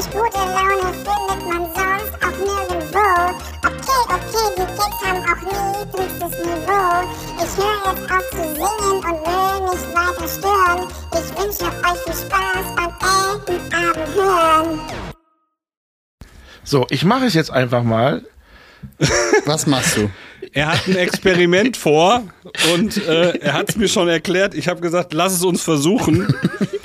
Richtig gute Laune findet man sonst auch nirgendwo. Okay, okay, die Kids haben auch niedrigstes Niveau. Ich höre jetzt auf zu singen und will nicht weiter stören. Ich wünsche euch viel Spaß beim Eltenabend hören. So, ich mache es jetzt einfach mal. Was machst du? Er hat ein Experiment vor und äh, er hat es mir schon erklärt. Ich habe gesagt, lass es uns versuchen.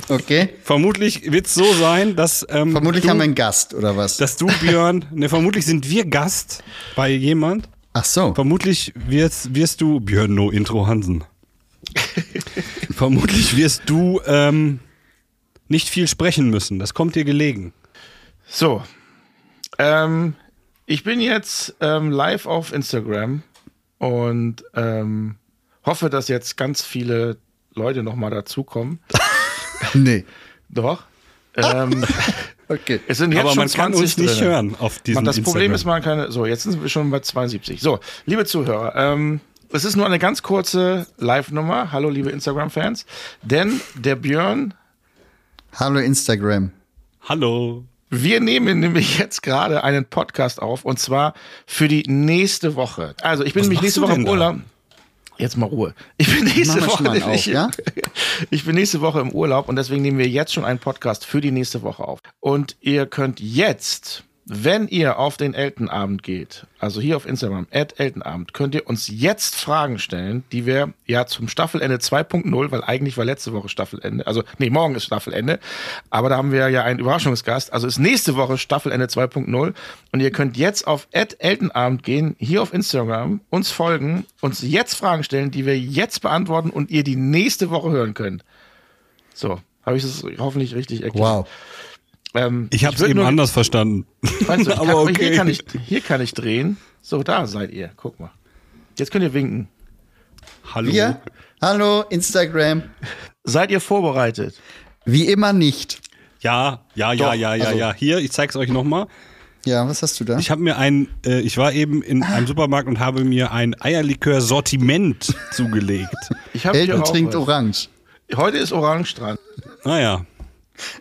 Okay. Vermutlich wird es so sein, dass ähm, Vermutlich du, haben wir einen Gast, oder was? dass du Björn, ne, vermutlich sind wir Gast bei jemand. Ach so. Vermutlich wirst, wirst du Björn No Intro Hansen. vermutlich wirst du ähm, nicht viel sprechen müssen. Das kommt dir gelegen. So. Ähm, ich bin jetzt ähm, live auf Instagram und ähm, hoffe, dass jetzt ganz viele Leute nochmal dazukommen. Nee. Doch. Ähm, Okay. es sind jetzt Aber schon man kann 20 uns nicht drin. hören auf diesem Man, das Problem Instagram. ist, man kann. So, jetzt sind wir schon bei 72. So, liebe Zuhörer, ähm, es ist nur eine ganz kurze Live-Nummer. Hallo, liebe Instagram-Fans. Denn der Björn, Hallo Instagram. Hallo. wir nehmen nämlich jetzt gerade einen Podcast auf und zwar für die nächste Woche. Also, ich bin Was nämlich nächste Woche im da? Jetzt mal Ruhe. Ich bin nächste Woche auf, ja? ich bin nächste Woche im Urlaub und deswegen nehmen wir jetzt schon einen Podcast für die nächste Woche auf. Und ihr könnt jetzt, wenn ihr auf den Eltenabend geht, also hier auf Instagram, at Eltenabend, könnt ihr uns jetzt Fragen stellen, die wir ja zum Staffelende 2.0, weil eigentlich war letzte Woche Staffelende, also nee, morgen ist Staffelende, aber da haben wir ja einen Überraschungsgast, also ist nächste Woche Staffelende 2.0 und ihr könnt jetzt auf at Eltenabend gehen, hier auf Instagram, uns folgen, uns jetzt Fragen stellen, die wir jetzt beantworten und ihr die nächste Woche hören könnt. So, habe ich das hoffentlich richtig erklärt. Wow. Ähm, Ich habe es eben nur- anders verstanden. Weißt du, ich Aber kann, okay. hier, kann ich, hier kann ich drehen. So, da seid ihr. Guck mal. Jetzt könnt ihr winken. Hallo. Wir? Hallo Instagram. Seid ihr vorbereitet? Wie immer nicht. Ja, ja, ja, Doch, ja, ja, also- ja. Hier, ich zeig's euch nochmal. Ja, was hast du da? Ich habe mir ein, äh, ich war eben in einem Supermarkt und habe mir ein Eierlikör-Sortiment zugelegt. Ich habe Elton trinkt was. Orange. Heute ist Orange dran. Naja.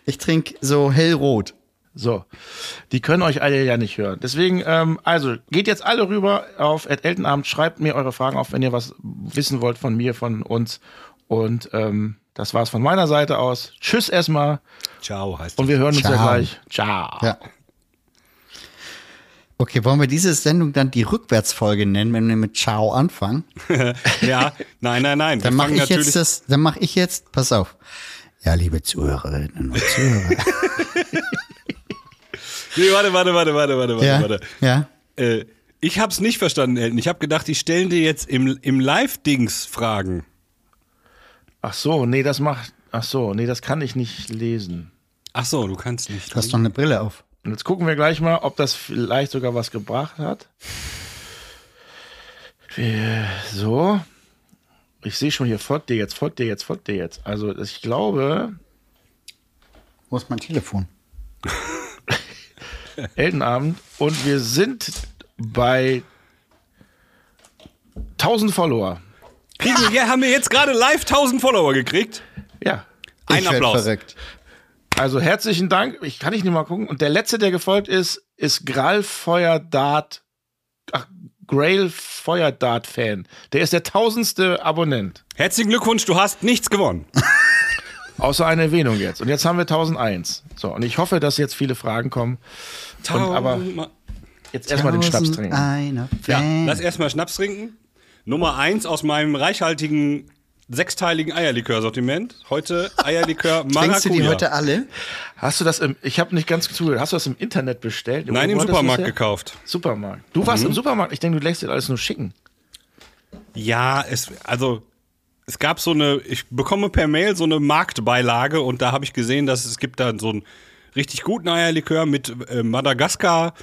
Ich trinke so hellrot. So, die können euch alle ja nicht hören. Deswegen, ähm, also geht jetzt alle rüber auf Ed Eltenabend, schreibt mir eure Fragen auf, wenn ihr was wissen wollt von mir, von uns. Und ähm, das war's von meiner Seite aus. Tschüss erstmal Ciao heißt und wir hören uns ja Ciao. gleich. Ciao. Ja. Okay, wollen wir diese Sendung dann die Rückwärtsfolge nennen, wenn wir mit Ciao anfangen? Ja, nein, nein, nein. Dann mache ich jetzt das, dann mache ich jetzt, pass auf. Ja, liebe Zuhörerinnen und Zuhörer. Nee, warte, warte, warte, warte, warte, warte, ja, warte. ja. Äh, ich hab's nicht verstanden, Elton. Ich habe gedacht, die stellen dir jetzt im, im Live-Dings Fragen. Ach so, nee, das macht. Ach so, nee, das kann ich nicht lesen. Ach so, du kannst nicht. Du hast doch eine Brille auf. Und jetzt gucken wir gleich mal, ob das vielleicht sogar was gebracht hat. Wir- So. Ich sehe schon hier, folgt dir jetzt, folgt dir jetzt, folgt dir jetzt. Also ich glaube, Wo ist mein Telefon? Eltenabend und wir sind bei 1000 Follower. Kriegen wir, ja, haben wir jetzt gerade live 1000 Follower gekriegt? Ja. Ein ich Applaus. verrückt. Also herzlichen Dank. Ich kann nicht nicht mal gucken. Und der letzte, der gefolgt ist, ist Graal Feuerdart. Grail Feuerdart Fan. Der ist der tausendste Abonnent. Herzlichen Glückwunsch, du hast nichts gewonnen. Außer eine Erwähnung jetzt. Und jetzt haben wir 1001. So, und ich hoffe, dass jetzt viele Fragen kommen. Und aber jetzt erstmal den Schnaps trinken. Ja, lass erstmal Schnaps trinken. Nummer eins aus meinem reichhaltigen sechsteiligen Eierlikör-Sortiment. Heute Eierlikör Maracuja. Trinkst du die heute alle? Hast du das im, ich habe nicht ganz zugehört, hast du das im Internet bestellt? Nein, Wo im Supermarkt gekauft. Supermarkt. Du warst im Supermarkt. Ich denke, du lässt dir alles nur schicken. Ja, es, also es gab so eine, ich bekomme per Mail so eine Marktbeilage und da habe ich gesehen, dass es gibt da so einen richtig guten Eierlikör mit äh, Madagaskar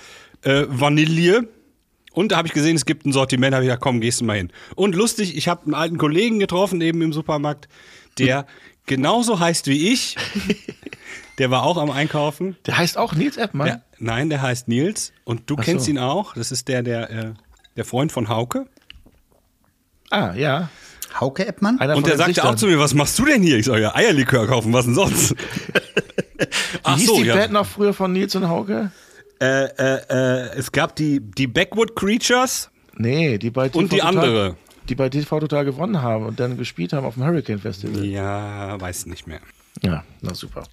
äh, Vanille. Und da habe ich gesehen, es gibt ein Sortiment, habe ich gesagt, komm, gehst du mal hin. Und lustig, ich habe einen alten Kollegen getroffen eben im Supermarkt, der genauso heißt wie ich. Der war auch am Einkaufen. Der heißt auch Nils Eppmann. Der, nein, der heißt Nils und du Ach kennst so. ihn auch. Das ist der, der, äh, der Freund von Hauke. Ah, ja. Hauke Eppmann? Einer Und der sagte Sichtern. auch zu mir, was machst du denn hier? Ich sage, ja, Eierlikör kaufen, was denn sonst? Wie Ach hieß so, die ja. Band noch früher von Nils und Hauke? Äh, äh, äh, es gab die, die Backwood Creatures Nee, die bei TV und die Total, andere. Die bei TV Total gewonnen haben und dann gespielt haben auf dem Hurricane Festival. Ja, weiß nicht mehr. Ja, na super.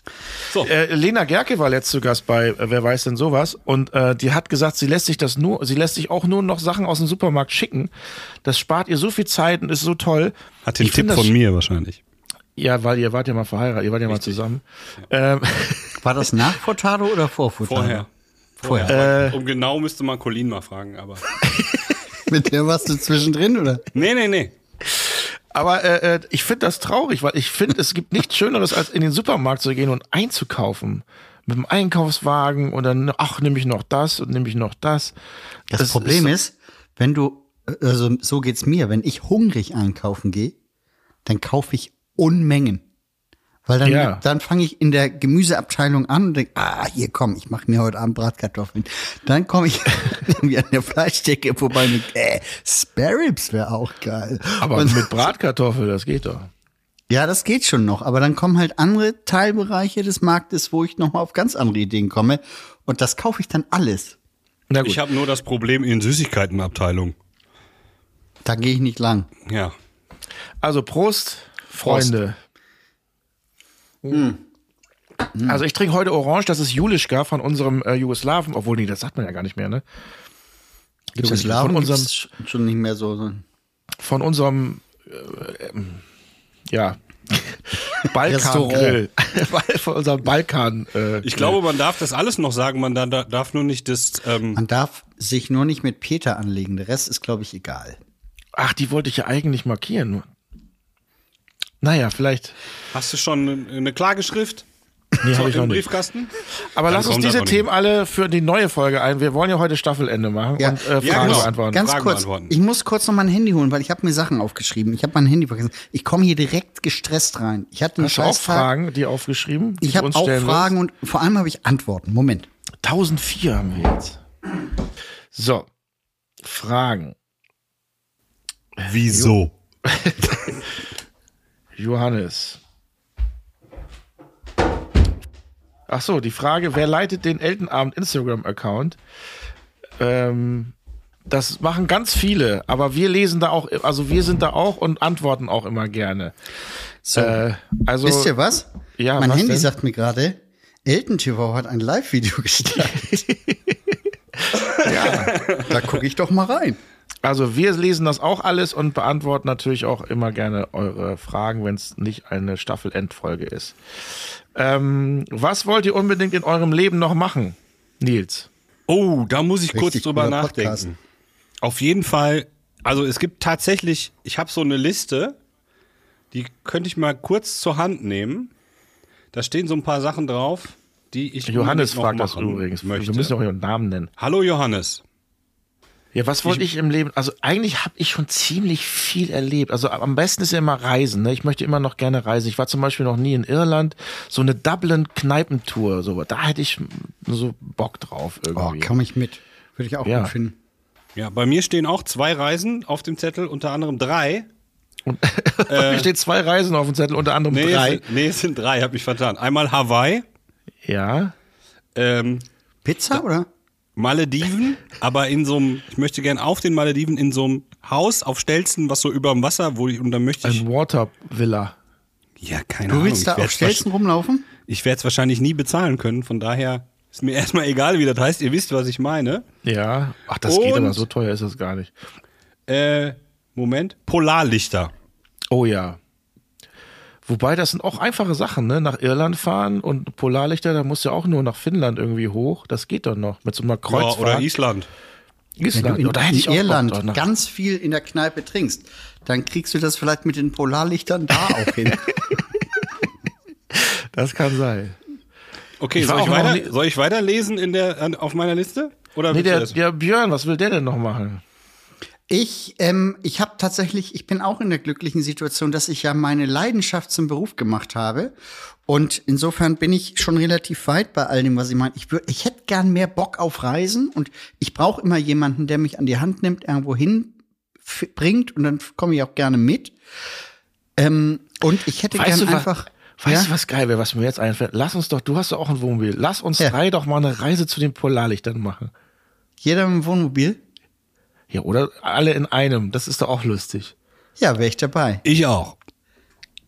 So. Äh, Lena Gerke war letzt zu Gast bei äh, Wer weiß denn sowas und äh, die hat gesagt, sie lässt sich das nur, sie lässt sich auch nur noch Sachen aus dem Supermarkt schicken. Das spart ihr so viel Zeit und ist so toll. Hat den Ich Tipp von mir wahrscheinlich. Ja, weil ihr wart ja mal verheiratet, ihr wart ja mal zusammen. Ähm, War das nach Furtado oder vor Furtado? Vorher. Vorher. um genau müsste man Colin mal fragen, aber. Mit der warst du zwischendrin, oder? Nee, nee, nee. aber äh, äh, ich finde das traurig, weil ich finde, es gibt nichts Schöneres, als in den Supermarkt zu gehen und einzukaufen. Mit dem Einkaufswagen und dann, ach, nehme ich noch das und nehme ich noch das. Das, Problem ist, wenn du, also so geht's mir, wenn ich hungrig einkaufen gehe, dann kaufe ich Unmengen. Weil dann, Ja. dann fange ich in der Gemüseabteilung an und denke, ah, hier komm, ich mache mir heute Abend Bratkartoffeln. Dann komme ich irgendwie an der Fleischdecke vorbei und denk, äh, Spare Ribs wäre auch geil. Aber und, mit Bratkartoffel, das geht doch. Ja, das geht schon noch, aber dann kommen halt andere Teilbereiche des Marktes, wo ich nochmal auf ganz andere Ideen komme und das kaufe ich dann alles. Na gut. Ich habe nur das Problem in Süßigkeitenabteilung. Da gehe ich nicht lang. Ja. Also Prost, Freunde. Also ich trinke heute Orange, das ist Julischka von unserem äh, Jugoslawen, obwohl nee, das sagt man ja gar nicht mehr, ne? Gibt's. Jugoslawen von unserem, schon nicht mehr so. so. von unserem äh, ähm, ja Balkan-Grill. von unserem Balkan. Äh, Ich glaube, man darf das alles noch sagen, man da, da, darf nur nicht das. Ähm, Man darf sich nur nicht mit Peter anlegen. Der Rest ist, glaube ich, egal. Ach, die wollte ich ja eigentlich markieren. Naja, vielleicht. hast du schon eine Klageschrift? Nee, habe ich noch im nicht. Briefkasten? Aber Dann lass uns diese. Themen alle für die neue Folge ein. Wir wollen ja heute Staffelende machen Ja. und äh, Ja, Fragen genau. beantworten. Ganz Fragen kurz, beantworten. ich muss kurz noch mein Handy holen, weil ich habe mir Sachen aufgeschrieben. Ich habe mein Handy vergessen. Ich komme hier direkt gestresst rein. Ich hatte Hast du auch. Fragen, die aufgeschrieben? die Ich habe auch stellen Fragen und vor allem habe ich Antworten. Moment. willst? 1004 haben wir jetzt. So, Fragen. Wieso? Johannes. Ach so, die Frage, wer leitet den Eltenabend Instagram-Account? Ähm, das machen ganz viele, aber wir lesen da auch, also wir sind da auch und antworten auch immer gerne. So, Äh, also, wisst ihr was? Ja, mein was Handy denn? sagt mir gerade, Elton TV hat ein Live-Video gestartet. ja. da gucke ich doch mal rein. Also wir lesen das auch alles und beantworten natürlich auch immer gerne eure Fragen, wenn es nicht eine Staffel-Endfolge ist. Ähm, was wollt ihr unbedingt in eurem Leben noch machen, Nils? Oh, da muss ich kurz Richtig drüber cooler nachdenken. Podcast. Auf jeden Fall, also es gibt tatsächlich, ich habe so eine Liste, die könnte ich mal kurz zur Hand nehmen. Da stehen so ein paar Sachen drauf, die ich Johannes fragt das übrigens. Möchte. Wir müssen auch ihren Namen nennen. Hallo Johannes. Ja, was wollte ich, im Leben? Also eigentlich habe ich schon ziemlich viel erlebt. Also am besten ist ja immer Reisen. Ne? Ich möchte immer noch gerne reisen. Ich war zum Beispiel noch nie in Irland. So eine Dublin-Kneipentour. So, da hätte ich so Bock drauf Oh, irgendwie. komme ich mit. Würde ich auch Ja. gut finden. Ja, bei mir stehen auch zwei Reisen auf dem Zettel, unter anderem drei. Und hier steht zwei Reisen auf dem Zettel, unter anderem Nee, drei. Es sind, nee, es sind drei, hab mich vertan. Einmal Hawaii, Ja. ähm, Pizza oder? Malediven, aber in so einem, ich möchte gern auf den Malediven in so einem Haus auf Stelzen, was so über dem Wasser, wo ich, und dann möchte ich, Ein Water Villa. ja, keine Du Ahnung. willst da auf Stelzen rumlaufen? Ich werde es wahrscheinlich nie bezahlen können, von daher ist mir erstmal egal, wie das heißt. Ihr wisst, was ich meine. Ja. Ach, das geht Und- aber so teuer ist das gar nicht. Äh, Moment. Polarlichter. Oh ja. Wobei, das sind auch einfache Sachen, ne? Nach Irland fahren und Polarlichter, da musst du ja auch nur nach Finnland irgendwie hoch. Das geht doch noch. Mit so einer Ja, Kreuzfahrt. oder Island. Wenn Island. du in, in Irland drauf. ganz viel in der Kneipe trinkst, dann kriegst du das vielleicht mit den Polarlichtern da auch hin. Das kann sein. Okay, Ich soll ich, weiter, soll ich weiterlesen in der, an, auf meiner Liste? Oder Nee, willst du der, das? der Björn, was will der denn noch machen? Ich, ähm, ich habe tatsächlich, ich bin auch in der glücklichen Situation, dass ich ja meine Leidenschaft zum Beruf gemacht habe. Und insofern bin ich schon relativ weit bei all dem, was ich meine. Ich, würd, ich hätte gern mehr Bock auf Reisen und ich brauche immer jemanden, der mich an die Hand nimmt, irgendwo hin f- bringt und dann komme ich auch gerne mit. Ähm, und ich hätte Weißt gern einfach. Weißt Ja? du, was geil wäre, was mir jetzt einfällt? Lass uns doch, du hast doch auch ein Wohnmobil. Lass uns Ja. drei doch mal eine Reise zu den Polarlichtern machen. Jeder mit dem Wohnmobil? Ja, oder alle in einem. Das ist doch auch lustig. Ja, wäre ich dabei. Ich auch.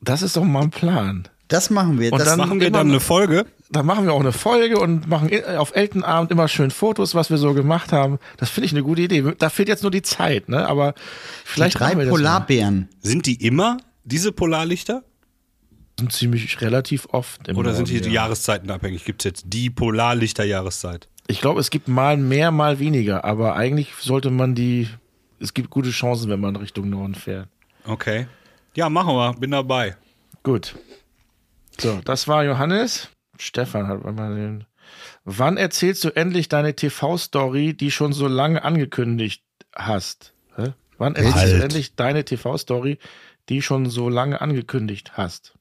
Das ist doch mal ein Plan. Das machen wir. Und das dann- Machen wir dann eine Folge? Da machen wir auch eine Folge und machen i- auf Eltenabend immer schön Fotos, was wir so gemacht haben. Das finde ich eine gute Idee. Da fehlt jetzt nur die Zeit, ne? Aber die vielleicht drei machen wir. Polarbären. Sind die immer diese Polarlichter? sind ziemlich relativ oft. Im Oder sind die Norden, die ja. Jahreszeiten abhängig? Gibt es jetzt die Polarlichter-Jahreszeit? Ich glaube, es gibt mal mehr, mal weniger. Aber eigentlich sollte man die. Es gibt gute Chancen, wenn man Richtung Norden fährt. Okay. Ja, machen wir. Bin dabei. Gut. So, das war Johannes. Stefan hat mal den. Wann erzählst du endlich deine TV-Story, die schon so lange angekündigt hast? Hä? Wann erzählst du Halt. endlich deine TV-Story, die schon so lange angekündigt hast?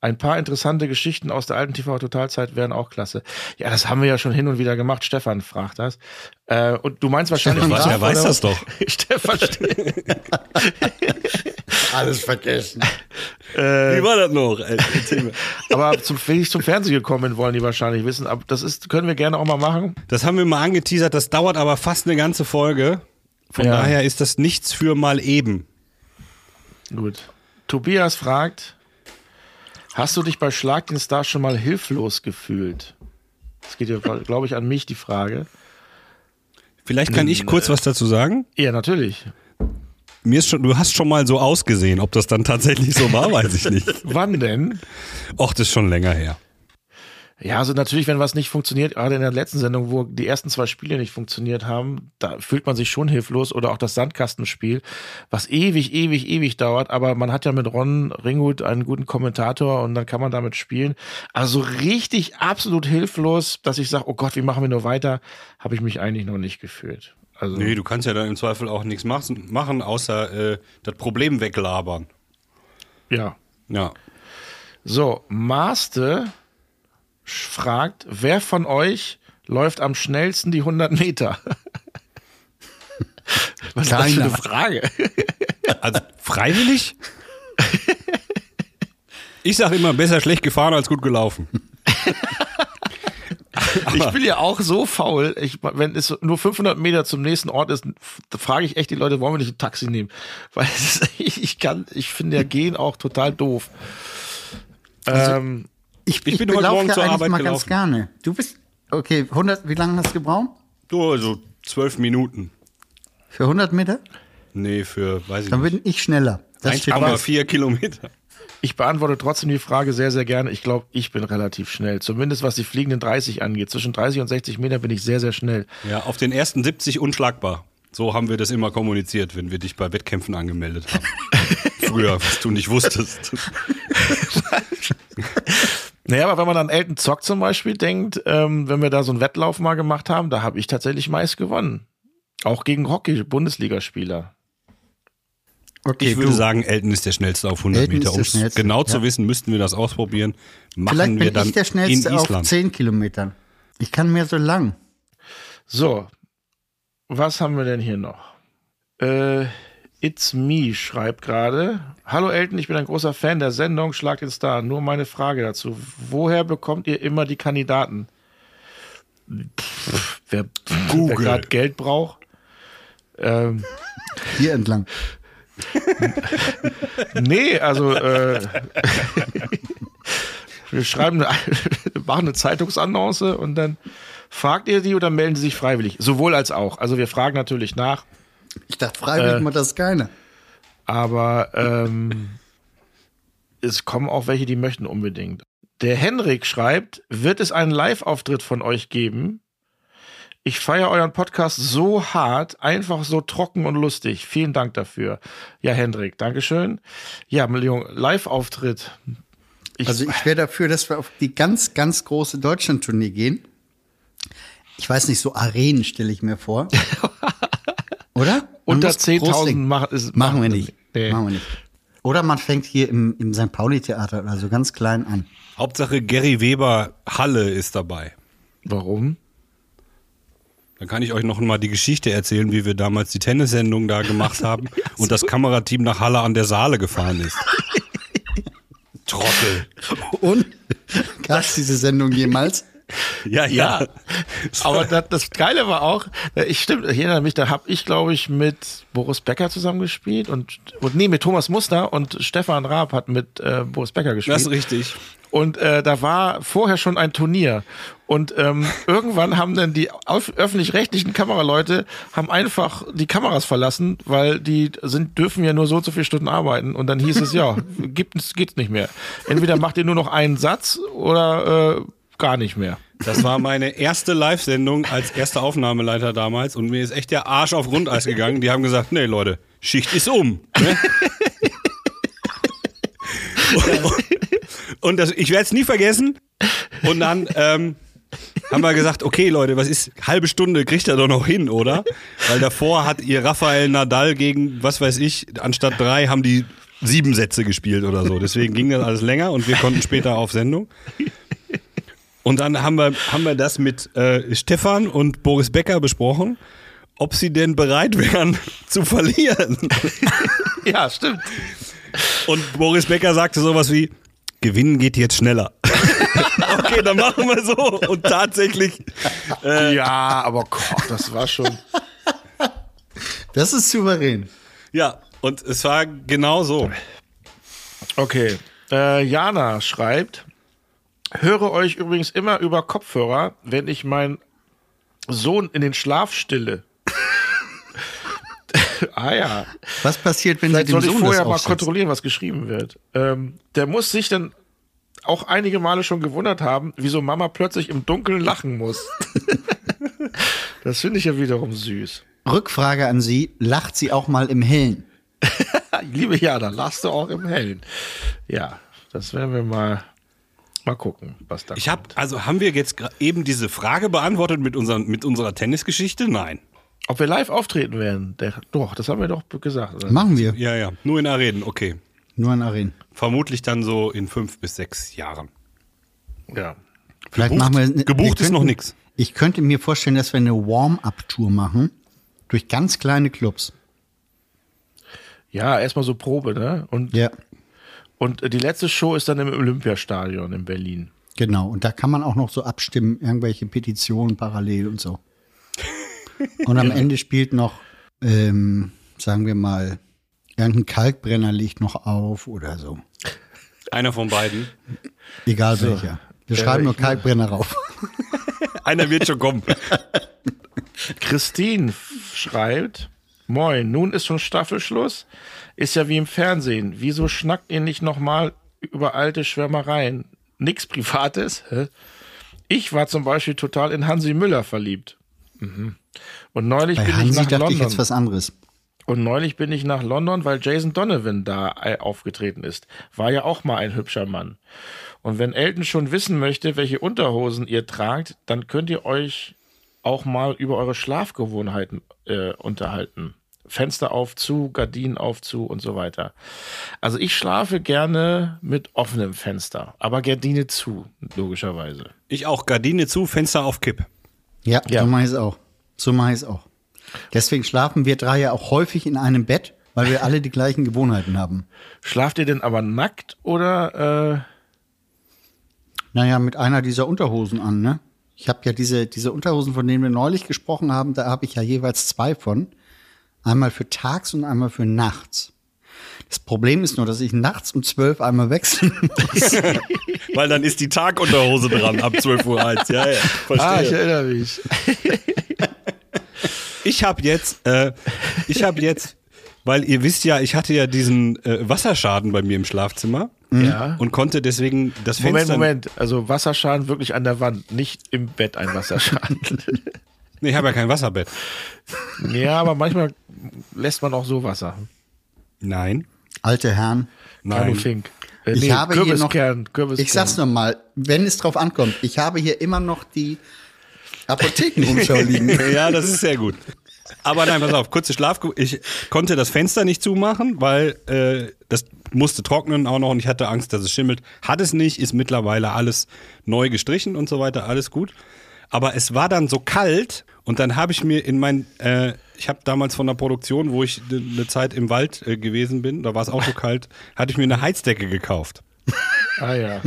Ein paar interessante Geschichten aus der alten TV-Totalzeit wären auch klasse. Ja, das haben wir ja schon hin und wieder gemacht. Stefan fragt das. Äh, und du meinst wahrscheinlich. Stefan Graf, er weiß oder das doch. Stefan steht. Alles vergessen. Wie war das noch? Mir. Aber zum, wenn ich zum Fernsehen gekommen bin, wollen die wahrscheinlich wissen. Aber das ist, können wir gerne auch mal machen. Das haben wir mal angeteasert. Das dauert aber fast eine ganze Folge. Von Ja. daher ist das nichts für mal eben. Gut. Tobias fragt, hast du dich bei Schlag den Star schon mal hilflos gefühlt? Das geht ja, glaube ich, an mich die Frage. Vielleicht kann ich kurz was dazu sagen. Ja, natürlich. Mir ist schon, du hast schon mal so ausgesehen. Ob das dann tatsächlich so war, weiß ich nicht. Wann denn? Och, das ist schon länger her. Ja, also natürlich, wenn was nicht funktioniert, gerade in der letzten Sendung, wo die ersten zwei Spiele nicht funktioniert haben, da fühlt man sich schon hilflos oder auch das Sandkastenspiel, was ewig, ewig, ewig dauert, aber man hat ja mit Ron Ringut einen guten Kommentator und dann kann man damit spielen. Also so richtig absolut hilflos, dass ich sage, oh Gott, wie machen wir nur weiter, habe ich mich eigentlich noch nicht gefühlt. Also, Nee, du kannst ja dann im Zweifel auch nichts machen, außer äh, das Problem weglabern. ja. Ja. So, Maste fragt, wer von euch läuft am schnellsten die 100 Meter? Was ist das für eine Keiner. Frage? Also freiwillig? Ich sage immer, besser schlecht gefahren als gut gelaufen. Ich bin ja auch so faul. Ich, wenn es nur 500 Meter zum nächsten Ort ist, frage ich echt die Leute, wollen wir nicht ein Taxi nehmen? Weil ist, ich, kann, ich finde ja Gehen auch total doof. ähm, Ich, Ich ich, bin heute laufe Morgen ja zur eigentlich Arbeit mal ganz gelaufen. gerne. Du bist, okay, 100, wie lange hast du gebraucht? Du, also zwölf Minuten. Für 100 Meter? Nee, für, weiß ich Dann nicht. bin ich schneller. Das steht fest. 1,4 Kilometer. ich beantworte trotzdem die Frage sehr, sehr gerne. Ich glaube, ich bin relativ schnell. Zumindest was die fliegenden 30 angeht. Zwischen 30 und 60 Meter bin ich sehr, sehr schnell. Ja, auf den ersten 70 unschlagbar. So haben wir das immer kommuniziert, wenn wir dich bei Wettkämpfen angemeldet haben. Früher, was du nicht wusstest. Naja, aber wenn man an Elton Zock zum Beispiel denkt, ähm, wenn wir da so einen Wettlauf mal gemacht haben, da habe ich tatsächlich meist gewonnen. Auch gegen Hockey-Bundesligaspieler. Okay, Ich würde du. sagen, Elton ist der schnellste auf 100 Elton ist Meter. der Um es schnellste, genau zu ja. wissen, müssten wir das ausprobieren. Machen Vielleicht wir bin dann ich der schnellste in auf Island. 10 Kilometern. Ich kann mehr so lang. So, was haben wir denn hier noch? Äh, It's Me schreibt gerade. Hallo Elton, ich bin ein großer Fan der Sendung Schlag den Star. Nur meine Frage dazu. Woher bekommt ihr immer die Kandidaten? Pff, wer wer gerade Geld braucht? Ähm, Hier entlang. nee, also äh, wir schreiben, eine, machen eine Zeitungsannonce und dann fragt ihr die oder melden sie sich freiwillig? Sowohl als auch. Also wir fragen natürlich nach. Ich dachte, freiwillig Äh, macht das keiner. Aber ähm, es kommen auch welche, die möchten unbedingt. Der Henrik schreibt, wird es einen Live-Auftritt von euch geben? Ich feiere euren Podcast so hart, einfach so trocken und lustig. Vielen Dank dafür. Ja, Hendrik, Dankeschön. Ja, Million, Live-Auftritt. Also ich wäre dafür, dass wir auf die ganz, ganz große Deutschland-Tournee gehen. Ich weiß nicht, so Arenen stelle ich mir vor. Oder? Unter muss groß 10.000 denken. machen, ist, Machen wir nicht. Nee. Machen wir nicht. Oder man fängt hier im, im St. Pauli-Theater oder so ganz klein an. Hauptsache Gary Weber Halle ist dabei. Warum? Dann kann ich euch noch mal die Geschichte erzählen, wie wir damals die Tennissendung da gemacht haben und das Kamerateam nach Halle an der Saale gefahren ist. Trottel. Und gab es diese Sendung jemals? Ja, ja. Ja, aber das, das Geile war auch, äh, ich stimmt, ich erinnere mich, da habe ich, glaube ich, mit Boris Becker zusammengespielt und, und nee, mit Thomas Muster und Stefan Raab hat mit äh, Boris Becker gespielt. Das ist richtig. Und äh, da war vorher schon ein Turnier. Und ähm, irgendwann haben dann die öffentlich-rechtlichen Kameraleute haben einfach die Kameras verlassen, weil die sind dürfen ja nur so und so viele Stunden arbeiten. Und dann hieß es ja, gibt es geht's nicht mehr. Entweder macht ihr nur noch einen Satz oder äh, gar nicht mehr. Das war meine erste Live-Sendung als erster Aufnahmeleiter damals und mir ist echt der Arsch auf Grundeis gegangen. Die haben gesagt, nee Leute, Schicht ist um. Ne? und das, ich werde es nie vergessen. Und dann ähm, haben wir gesagt, okay Leute, was ist, halbe Stunde kriegt er doch noch hin, oder? Weil davor hat ihr Rafael Nadal gegen, was weiß ich, anstatt drei haben die sieben Sätze gespielt oder so. Deswegen ging das alles länger und wir konnten später auf Sendung. Und dann haben wir, haben wir das mit äh, Stefan und Boris Becker besprochen, ob sie denn bereit wären zu verlieren. Ja, stimmt. Und Boris Becker sagte sowas wie, gewinnen geht jetzt schneller. okay, dann machen wir so. Und tatsächlich, ja, aber Gott, das war schon. Das ist souverän. ja, und es war genau so. Okay. Äh, Jana schreibt, höre euch übrigens immer über Kopfhörer, wenn ich meinen Sohn in den Schlaf stille. ah ja. Was passiert, wenn Vielleicht Sie dem soll ich Sohn vorher mal kontrollieren, was geschrieben wird. Ähm, der muss sich dann auch einige Male schon gewundert haben, wieso Mama plötzlich im Dunkeln lachen muss. das finde ich ja wiederum süß. Rückfrage an Sie, lacht sie auch mal im Hellen? Liebe Jana, lachst du auch im Hellen. Ja, das werden wir mal, mal gucken, was da Ich habe, kommt. also haben wir jetzt eben diese Frage beantwortet mit, unseren, mit unserer Tennisgeschichte? Nein. Ob wir live auftreten werden? Der, doch, das haben wir doch gesagt. oder? Machen wir. Ja, ja, nur in Arenen, okay. Nur in Arenen. Vermutlich dann so in fünf bis sechs Jahren. Ja. Vielleicht Gebucht- machen wir. gebucht wir ist noch könnten- nix. Ich könnte mir vorstellen, dass wir eine Warm-up-Tour machen durch ganz kleine Clubs. Ja, erstmal so Probe, ne? Und, Ja, und äh, die letzte Show ist dann im Olympiastadion in Berlin. genau. Und da kann man auch noch so abstimmen, irgendwelche Petitionen parallel und so. Und am Ende spielt noch, ähm, sagen wir mal, irgendein Kalkbrenner liegt noch auf oder so. Einer von beiden. Egal welcher. Wir schreiben nur ich muss- Kalkbrenner rauf. Einer wird schon kommen. Christine schreibt, Moin, nun ist schon Staffelschluss. Ist ja wie im Fernsehen. Wieso schnackt ihr nicht nochmal über alte Schwärmereien? Nix Privates? Hä? Ich war zum Beispiel total in Hansi Müller verliebt. Mhm. Und neulich Bei bin ich Hansi nach dachte ich London. jetzt was anderes. Und neulich bin ich nach London, weil Jason Donovan da äh, aufgetreten ist. War ja auch mal ein hübscher Mann. Und wenn Elton schon wissen möchte, welche Unterhosen ihr tragt, dann könnt ihr euch auch mal über eure Schlafgewohnheiten äh, unterhalten. Fenster auf, zu, Gardinen auf, zu und so weiter. Also ich schlafe gerne mit offenem Fenster, aber Gardine zu, logischerweise. Ich auch. Gardine zu, Fenster auf Kipp. Ja, Ja. so mache ich es auch. So mache ich es auch. Deswegen schlafen wir drei ja auch häufig in einem Bett, weil wir alle die gleichen Gewohnheiten haben. Schlaft ihr denn aber nackt oder äh, Naja, mit einer dieser Unterhosen an, ne? Ich habe ja diese, diese Unterhosen, von denen wir neulich gesprochen haben, da habe ich ja jeweils zwei von. Einmal für tags und einmal für nachts. Das Problem ist nur, dass ich nachts um zwölf einmal wechseln muss. Weil dann ist die Tagunterhose dran ab 12 Uhr 1. Ja, ja. Verstehe. Ah, ich erinnere mich. Ich habe jetzt, äh, ich habe jetzt, weil ihr wisst ja, ich hatte ja diesen äh, Wasserschaden bei mir im Schlafzimmer Ja. und konnte deswegen das Moment, Fenster. Moment. Also Wasserschaden wirklich an der Wand, nicht im Bett ein Wasserschaden. Nee, ich habe ja kein Wasserbett. ja, aber manchmal lässt man auch so Wasser. Nein. Alte Herren. Nein. Fink. Äh, Ich nee, habe hier noch, ich sag's noch mal, wenn es drauf ankommt, ich habe hier immer noch die Apothekenumschau liegen. Ja, das ist sehr gut. Aber nein, pass auf, kurze Schlaf. Ich konnte das Fenster nicht zumachen, weil äh, das musste trocknen auch noch und ich hatte Angst, dass es schimmelt. Hat es nicht, ist mittlerweile alles neu gestrichen und so weiter, alles gut. Aber es war dann so kalt und dann habe ich mir in mein, äh, ich habe damals von der Produktion, wo ich eine Zeit im Wald äh, gewesen bin, da war es auch so kalt, hatte ich mir eine Heizdecke gekauft. Ah ja.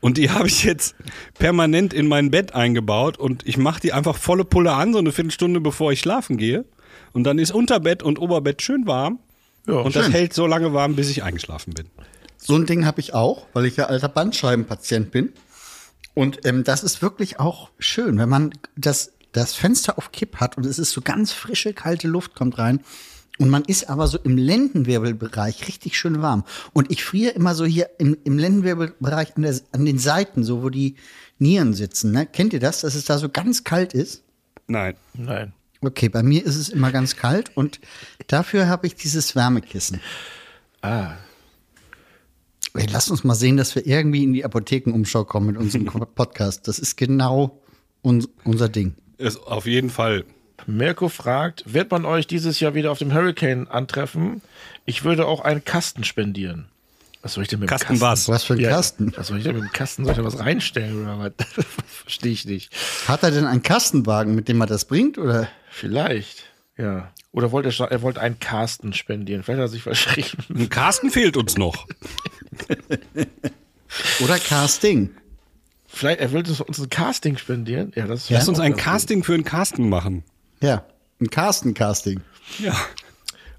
Und die habe ich jetzt permanent in mein Bett eingebaut und ich mache die einfach volle Pulle an, so eine Viertelstunde bevor ich schlafen gehe. Und dann ist Unterbett und Oberbett schön warm. Ja, und das schön. hält so lange warm, bis ich eingeschlafen bin. So ein Ding habe ich auch, weil ich ja alter Bandscheibenpatient bin. Und ähm, das ist wirklich auch schön, wenn man das, das Fenster auf Kipp hat und es ist so ganz frische, kalte Luft kommt rein. Und man ist aber so im Lendenwirbelbereich richtig schön warm. Und ich friere immer so hier im, im Lendenwirbelbereich an, der, an den Seiten, so wo die Nieren sitzen. Ne? Kennt ihr das, dass es da so ganz kalt ist? Nein. Nein. Okay, bei mir ist es immer ganz kalt und dafür habe ich dieses Wärmekissen. Ah. Ey, lass uns mal sehen, dass wir irgendwie in die Apothekenumschau kommen mit unserem Podcast. Das ist genau uns, unser Ding. Ist auf jeden Fall. Mirko fragt, wird man euch dieses Jahr wieder auf dem Hurricane antreffen? Ich würde auch einen Kasten spendieren. Was soll ich denn mit dem Kasten Kasten? was? Was für ein Ja, Kasten? Was soll ich denn mit dem Kasten? Soll ich da was reinstellen oder was? Verstehe ich nicht. Hat er denn einen Kastenwagen, mit dem er das bringt? Oder? Vielleicht, ja. Oder wollte er, schon- er wollte einen Kasten spendieren. Vielleicht hat er sich verschrieben. Ein Carsten fehlt uns noch. Oder Casting? Vielleicht, er will uns ein Casting spendieren. Ja, das? Lass uns ein Casting für einen Carsten machen. Ja, ein Carsten-Casting. Ja. gut.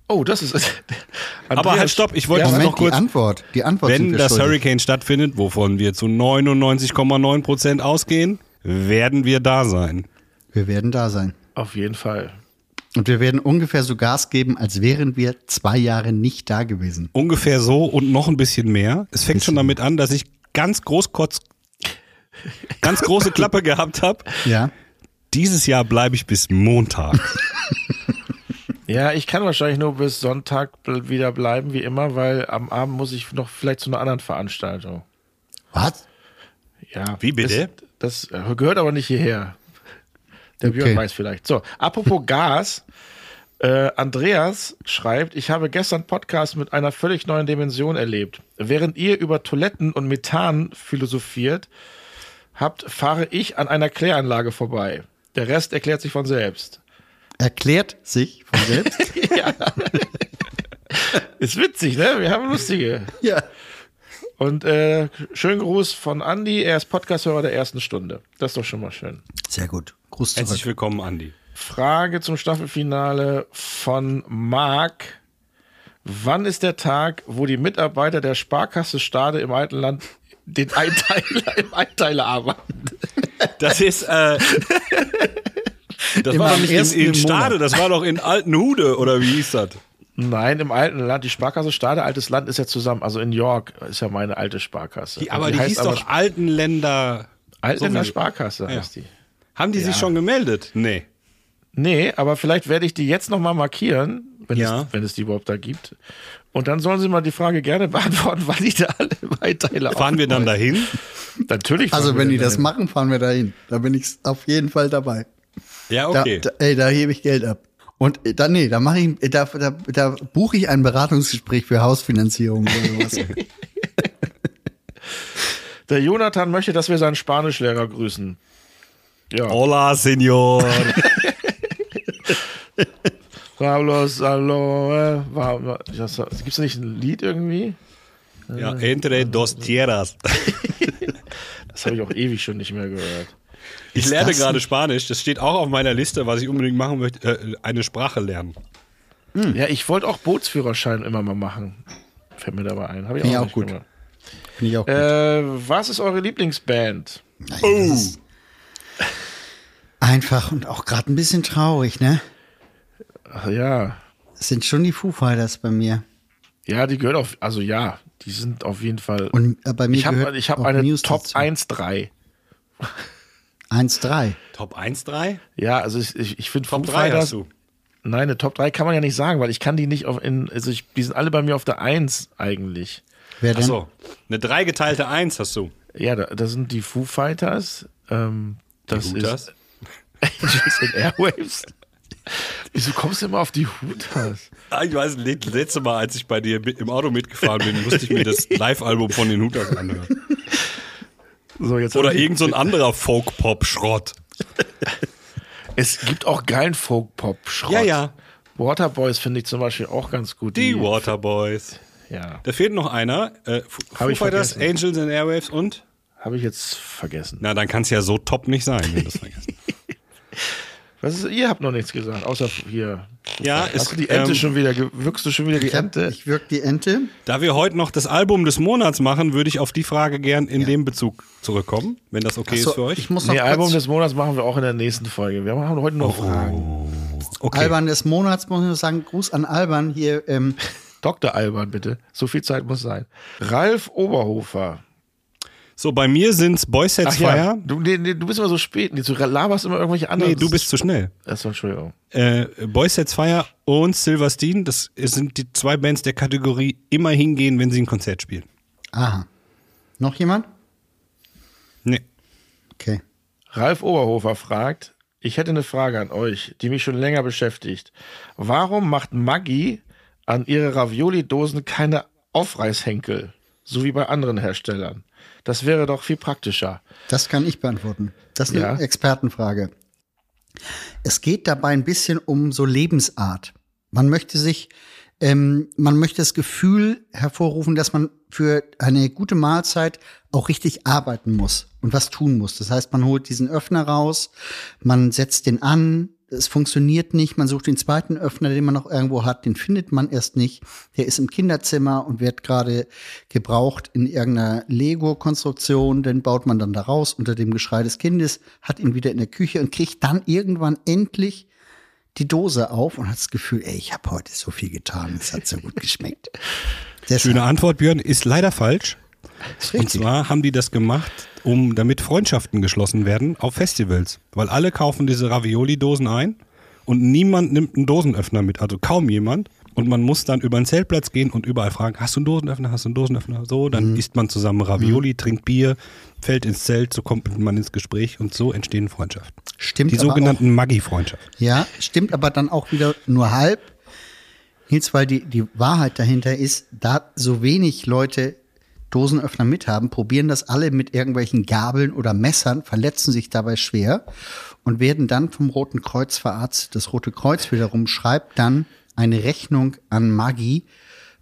Oh, das ist. Aber Andreas- halt, stopp, ich wollte Ja, Moment, noch kurz. die Antwort. Die Antwort Wenn das schuldig. Hurricane stattfindet, wovon wir zu 99,9 Prozent ausgehen, werden wir da sein. Wir werden da sein. Auf jeden Fall. Und wir werden ungefähr so Gas geben, als wären wir zwei Jahre nicht da gewesen. Ungefähr so und noch ein bisschen mehr. Es fängt schon damit an, dass ich ganz großkotz, ganz große Klappe gehabt habe. Ja. Dieses Jahr bleibe ich bis Montag. Ja, ich kann wahrscheinlich nur bis Sonntag wieder bleiben, wie immer, weil am Abend muss ich noch vielleicht zu einer anderen Veranstaltung. Was? Ja. Wie bitte? Das, das gehört aber nicht hierher. Der Björn Okay. weiß vielleicht. So, apropos Gas. Äh, Andreas schreibt, ich habe gestern Podcast mit einer völlig neuen Dimension erlebt. Während ihr über Toiletten und Methan philosophiert habt, fahre ich an einer Kläranlage vorbei. Der Rest erklärt sich von selbst. Erklärt sich von selbst? Ist witzig, ne? Wir haben lustige. ja. Und äh, schönen Gruß von Andy. Er ist Podcasthörer der ersten Stunde. Das ist doch schon mal schön. Sehr gut. Gruß Herzlich zurück. willkommen, Andi. Frage zum Staffelfinale von Marc. Wann ist der Tag, wo die Mitarbeiter der Sparkasse Stade im alten Land den Einteiler im Einteiler arbeiten? Das ist, äh, das Immer war doch nicht in, in im Stade, das war doch in Altenhude, oder wie hieß das? Nein, im alten Land. Die Sparkasse Stade, altes Land ist ja zusammen. Also in York ist ja meine alte Sparkasse. Die, aber die, heißt hieß doch Altenländer. Altländer sowieso. Sparkasse Ja. heißt die. Haben die sich schon gemeldet? Nee. Nee, aber vielleicht werde ich die jetzt nochmal markieren, wenn, Ja. es, wenn es die überhaupt da gibt. Und dann sollen sie mal die Frage gerne beantworten, wann die da alle im Einteiler Fahren wir dann dahin? Natürlich. fahren Also, wenn die dann das dahin. machen, fahren wir dahin. Da bin ich auf jeden Fall dabei. Ja, Da, okay. da, ey, da hebe ich Geld ab. Und äh, da, nee, da mache ich, äh, da, da, da buche ich ein Beratungsgespräch für Hausfinanzierung oder sowas. Der Jonathan möchte, dass wir seinen Spanischlehrer grüßen. Ja. Hola, Senor. Carlos, hallo. Äh, war- das- Gibt's da nicht ein Lied irgendwie? ja, entre dos tierras. Das habe ich auch ewig schon nicht mehr gehört. Ich Ist lerne gerade Spanisch. Das steht auch auf meiner Liste, was ich unbedingt machen möchte. Äh, eine Sprache lernen. Ja, ich wollte auch Bootsführerschein immer mal machen. Fällt mir dabei ein. Habe ich Finde ich auch, gut. gemacht. Finde ich auch gut. Äh, was ist eure Lieblingsband? Oh. Einfach und auch gerade ein bisschen traurig, ne? Ach, ja. Es sind schon die Foo Fighters bei mir. Ja, die gehören auf, also ja, die sind auf jeden Fall. Und äh, bei mir ich habe gehört ich hab eine Muse Top dazu. 1-3. 1-3. Top 1, 3? Ja, also ich, ich, ich finde Top Foo 3 Fighters. hast du. Nein, eine Top 3 kann man ja nicht sagen, weil ich kann die nicht auf in, also ich, die sind alle bei mir auf der 1 eigentlich. Wer denn? Achso. Eine 3 geteilte 1 hast du. Ja, da, da sind die Foo Fighters, ähm, das Hooters? ist Angels and Airwaves. Wieso kommst du immer auf die Hooters? Ah, Ich weiß, letzte Mal, als ich bei dir im Auto mitgefahren bin, musste ich mir das Live-Album von den Hooters anhören. So, Oder haben die- irgend so ein anderer Folk-Pop-Schrott. Es gibt auch geilen Folk-Pop-Schrott. Ja, ja. Waterboys finde ich zum Beispiel auch ganz gut. Die Waterboys. Ja. Da fehlt noch einer. Äh, Foo Fighters. Angels and Airwaves und? Habe ich jetzt vergessen. Na, dann kann es ja so top nicht sein, wenn du das vergessen. Was ist, ihr habt noch nichts gesagt, außer hier. Ja, Hast du die Ente ähm, schon wieder, wirkst du schon wieder die Ente? ich wirk die Ente. Da wir heute noch das Album des Monats machen, würde ich auf die Frage gern in dem Bezug zurückkommen, wenn das okay Achso, ist für euch. Ich muss noch Nee, Album des Monats machen wir auch in der nächsten Folge. Wir haben heute noch Fragen. okay. Alban des Monats, muss ich nur sagen, Gruß an Alban hier. Ähm, Dr. Alban, bitte. So viel Zeit muss sein. Ralf Oberhofer. So, bei mir sind's Boy Sets Ach ja, Fire. du, nee, nee, du bist immer so spät. Nee, du laberst immer irgendwelche anderen. Nee, du bist zu schnell. Achso, Entschuldigung. Äh, Boy Sets Fire und Silverstein, das sind die zwei Bands der Kategorie immer hingehen, wenn sie ein Konzert spielen. aha. Noch jemand? Nee. Okay. Ralf Oberhofer fragt, ich hätte eine Frage an euch, die mich schon länger beschäftigt. Warum macht Maggi an ihre Ravioli-Dosen keine Aufreißhenkel, so wie bei anderen Herstellern? Das wäre doch viel praktischer. Das kann ich beantworten. Das ist eine Ja. Expertenfrage. Es geht dabei ein bisschen um so Lebensart. Man möchte sich, ähm, man möchte das Gefühl hervorrufen, dass man für eine gute Mahlzeit auch richtig arbeiten muss und was tun muss. Das heißt, man holt diesen Öffner raus, man setzt den an, es funktioniert nicht, man sucht den zweiten Öffner, den man noch irgendwo hat, den findet man erst nicht. Der ist im Kinderzimmer und wird gerade gebraucht in irgendeiner Lego-Konstruktion, den baut man dann da raus unter dem Geschrei des Kindes, hat ihn wieder in der Küche und kriegt dann irgendwann endlich die Dose auf und hat das Gefühl, ey, ich habe heute so viel getan, es hat so gut geschmeckt. Schöne Antwort, Björn, ist leider falsch. Und zwar haben die das gemacht, um damit Freundschaften geschlossen werden auf Festivals. Weil alle kaufen diese Ravioli-Dosen ein und niemand nimmt einen Dosenöffner mit, also kaum jemand. Und man muss dann über den Zeltplatz gehen und überall fragen, hast du einen Dosenöffner, hast du einen Dosenöffner? So, dann isst man zusammen Ravioli, trinkt Bier, fällt ins Zelt, so kommt man ins Gespräch und so entstehen Freundschaften. Stimmt Die sogenannten Maggi-Freundschaften. Ja, stimmt aber dann auch wieder nur halb. Nils, weil die, die Wahrheit dahinter ist, da so wenig Leute Dosenöffner mithaben, probieren das alle mit irgendwelchen Gabeln oder Messern, verletzen sich dabei schwer und werden dann vom Roten Kreuz verarztet. Das Rote Kreuz wiederum schreibt dann eine Rechnung an Maggi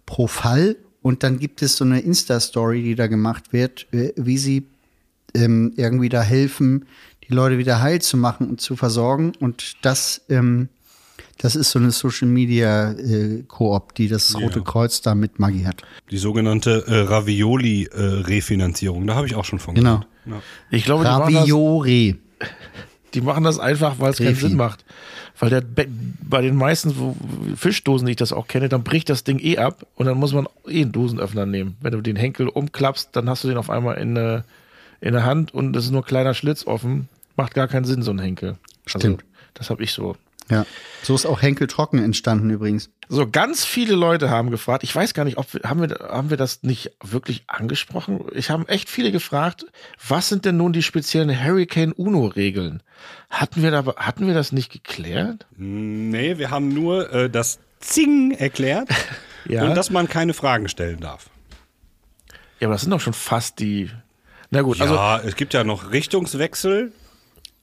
pro Fall und dann gibt es so eine Insta-Story, die da gemacht wird, äh, wie sie ähm, irgendwie da helfen, die Leute wieder heil zu machen und zu versorgen. Und das, ähm, das ist so eine Social Media äh, Koop, die das Rote Kreuz da mit Maggi hat. Die sogenannte äh, Ravioli-Refinanzierung, da habe ich auch schon von Genau. gehört. Ich glaube, die machen, das, Raviore. die machen das einfach, weil es keinen. Sinn macht. Weil der Be bei den meisten Fischdosen, die ich das auch kenne, dann bricht das Ding eh ab und dann muss man eh einen Dosenöffner nehmen. Wenn du den Henkel umklappst, dann hast du den auf einmal in, der- in der Hand und es ist nur ein kleiner Schlitz offen. Macht gar keinen Sinn, so ein Henkel. Stimmt. Also, das habe ich so. Ja. So ist auch Henkel Trocken entstanden übrigens. So, ganz viele Leute haben gefragt. Ich weiß gar nicht, ob wir, haben wir, haben wir das nicht wirklich angesprochen? Ich habe echt viele gefragt, was sind denn nun die speziellen Hurricane Uno Regeln? Hatten wir da, hatten wir das nicht geklärt? Nee, wir haben nur äh, das Zing erklärt Ja. und dass man keine Fragen stellen darf. Ja, aber das sind doch schon fast die. Na gut, also, ja, es gibt ja noch Richtungswechsel.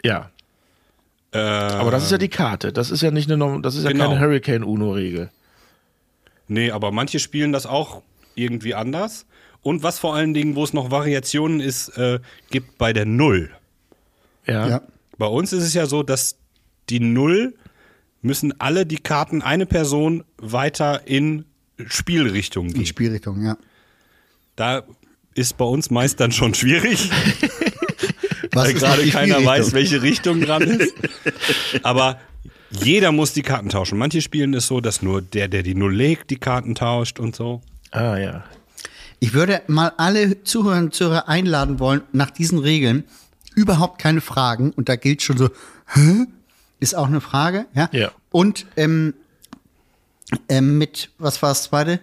ja. Äh, Aber das ist ja die Karte. Das ist ja nicht eine, Norm- das ist ja Genau. keine Hurricane Uno Regel. Nee, aber manche spielen das auch irgendwie anders. Und was vor allen Dingen, wo es noch Variationen ist, äh, gibt bei der Null. Ja. Ja. Bei uns ist es ja so, dass die Null müssen alle die Karten eine Person weiter in Spielrichtung In geben. Spielrichtung, ja. Da ist bei uns meist dann schon schwierig, weil ist gerade keiner weiß, welche Richtung dran ist. Aber jeder muss die Karten tauschen. Manche spielen es so, dass nur der, der die Null legt, die Karten tauscht und so. Ah, ja. Ich würde mal alle Zuhörer und Zuhörer einladen wollen, nach diesen Regeln überhaupt keine Fragen. Und da gilt schon so, hä? Ist auch eine Frage, ja? Ja. Und ähm, ähm, mit, was war das zweite?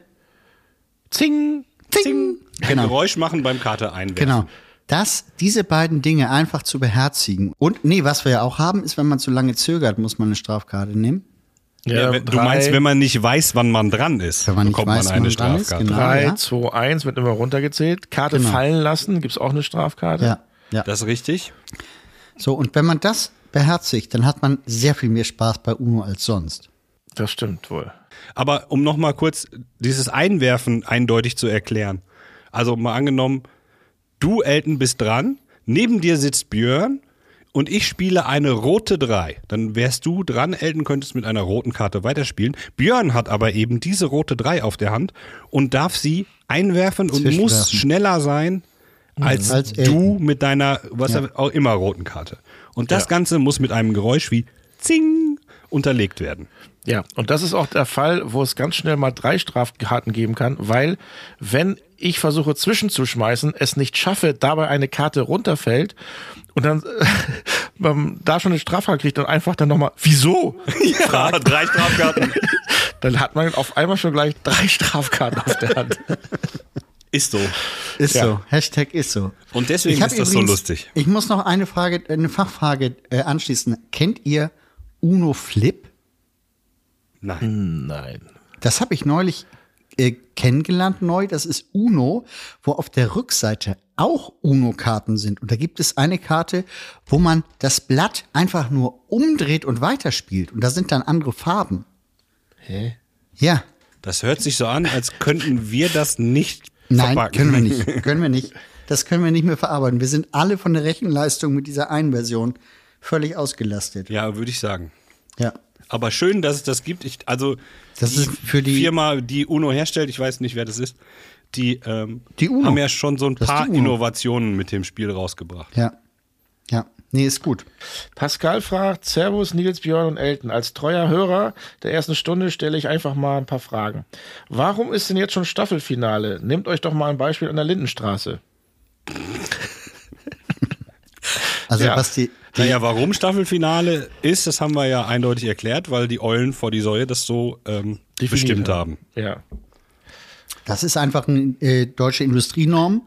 Zing! Zing! Ein Genau. Geräusch machen beim Karte einwerfen. Genau. Das, diese beiden Dinge einfach zu beherzigen. Und nee, was wir ja auch haben, ist, wenn man zu lange zögert, muss man eine Strafkarte nehmen. Ja, wenn, du meinst, wenn man nicht weiß, wann man dran ist, Wenn man nicht bekommt weiß, man eine man dran ist, Strafkarte. genau. 3, ja. 2, 1 wird immer runtergezählt. Karte Genau. fallen lassen, gibt's auch eine Strafkarte. Ja, ja. Das ist richtig. So, und wenn man das beherzigt, dann hat man sehr viel mehr Spaß bei UNO als sonst. Das stimmt wohl. Aber um noch mal kurz dieses Einwerfen eindeutig zu erklären. Also mal angenommen, du, Elton, bist dran, neben dir sitzt Björn und ich spiele eine rote 3. Dann wärst du dran, Elton, könntest mit einer roten Karte weiterspielen. Björn hat aber eben diese rote 3 auf der Hand und darf sie einwerfen und muss schneller sein als, Als du Elton. mit deiner, was Ja. auch immer, roten Karte. Und das Ja. Ganze muss mit einem Geräusch wie Zing unterlegt werden. Ja, und das ist auch der Fall, wo es ganz schnell mal drei Strafkarten geben kann, weil wenn ich versuche zwischenzuschmeißen, es nicht schaffe, dabei eine Karte runterfällt und dann äh, man da schon eine Strafkarte kriegt und einfach dann nochmal, wieso? Ja, drei Strafkarten. Dann hat man auf einmal schon gleich drei Strafkarten auf der Hand. Ist so. Ist Ja. so. Hashtag ist so. Und deswegen ist das so lustig. Ich muss noch eine Frage, eine Fachfrage äh, anschließen. Kennt ihr Uno Flip? Nein. Nein. Das habe ich neulich äh, kennengelernt neu. Das ist Uno, wo auf der Rückseite auch Uno-Karten sind. Und da gibt es eine Karte, wo man das Blatt einfach nur umdreht und weiterspielt. Und da sind dann andere Farben. Hä? Ja. Das hört sich so an, als könnten wir das nicht Nein, verpacken. können wir nicht. Können wir nicht. Das können wir nicht mehr verarbeiten. Wir sind alle von der Rechenleistung mit dieser einen Version völlig ausgelastet. Ja, würde ich sagen. Ja. Aber schön, dass es das gibt. Ich, also Das die ist für die- Firma, die Uno herstellt, ich weiß nicht, wer das ist, die, ähm, Die Uno. haben ja schon so ein Das paar. Innovationen mit dem Spiel rausgebracht. Ja. Ja. Nee, ist gut. Pascal fragt, Servus, Nils, Björn und Elton. Als treuer Hörer der ersten Stunde stelle ich einfach mal ein paar Fragen. Warum ist denn jetzt schon Staffelfinale? Nehmt euch doch mal ein Beispiel an der Lindenstraße. Also Ja. was die Naja, warum Staffelfinale ist, das haben wir ja eindeutig erklärt, weil die Eulen vor die Säue das so ähm, bestimmt haben. Ja. das ist einfach eine äh, deutsche Industrienorm,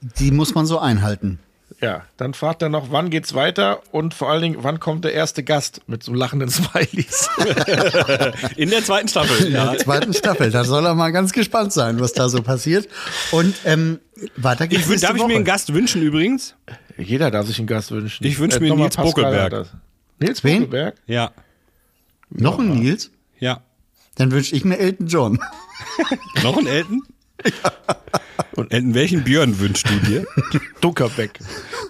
die muss man so einhalten. Ja, dann fragt er noch, wann geht's weiter und vor allen Dingen, wann kommt der erste Gast mit so lachenden Smileys? In der zweiten Staffel. In der zweiten Staffel, da soll er mal ganz gespannt sein, was da so passiert. Und ähm, weiter geht's Ich, darf ich mir Woche. einen Gast wünschen übrigens? Jeder darf sich einen Gast wünschen. Ich wünsch mir nochmal Nils Buckelberg. Nils Wen? Buckelberg? Ja. Noch ein Nils? Ja. Dann wünsche ich mir Elton John. Noch ein Elton? Und Elton, welchen Björn wünschst du dir? Dunkerbeck.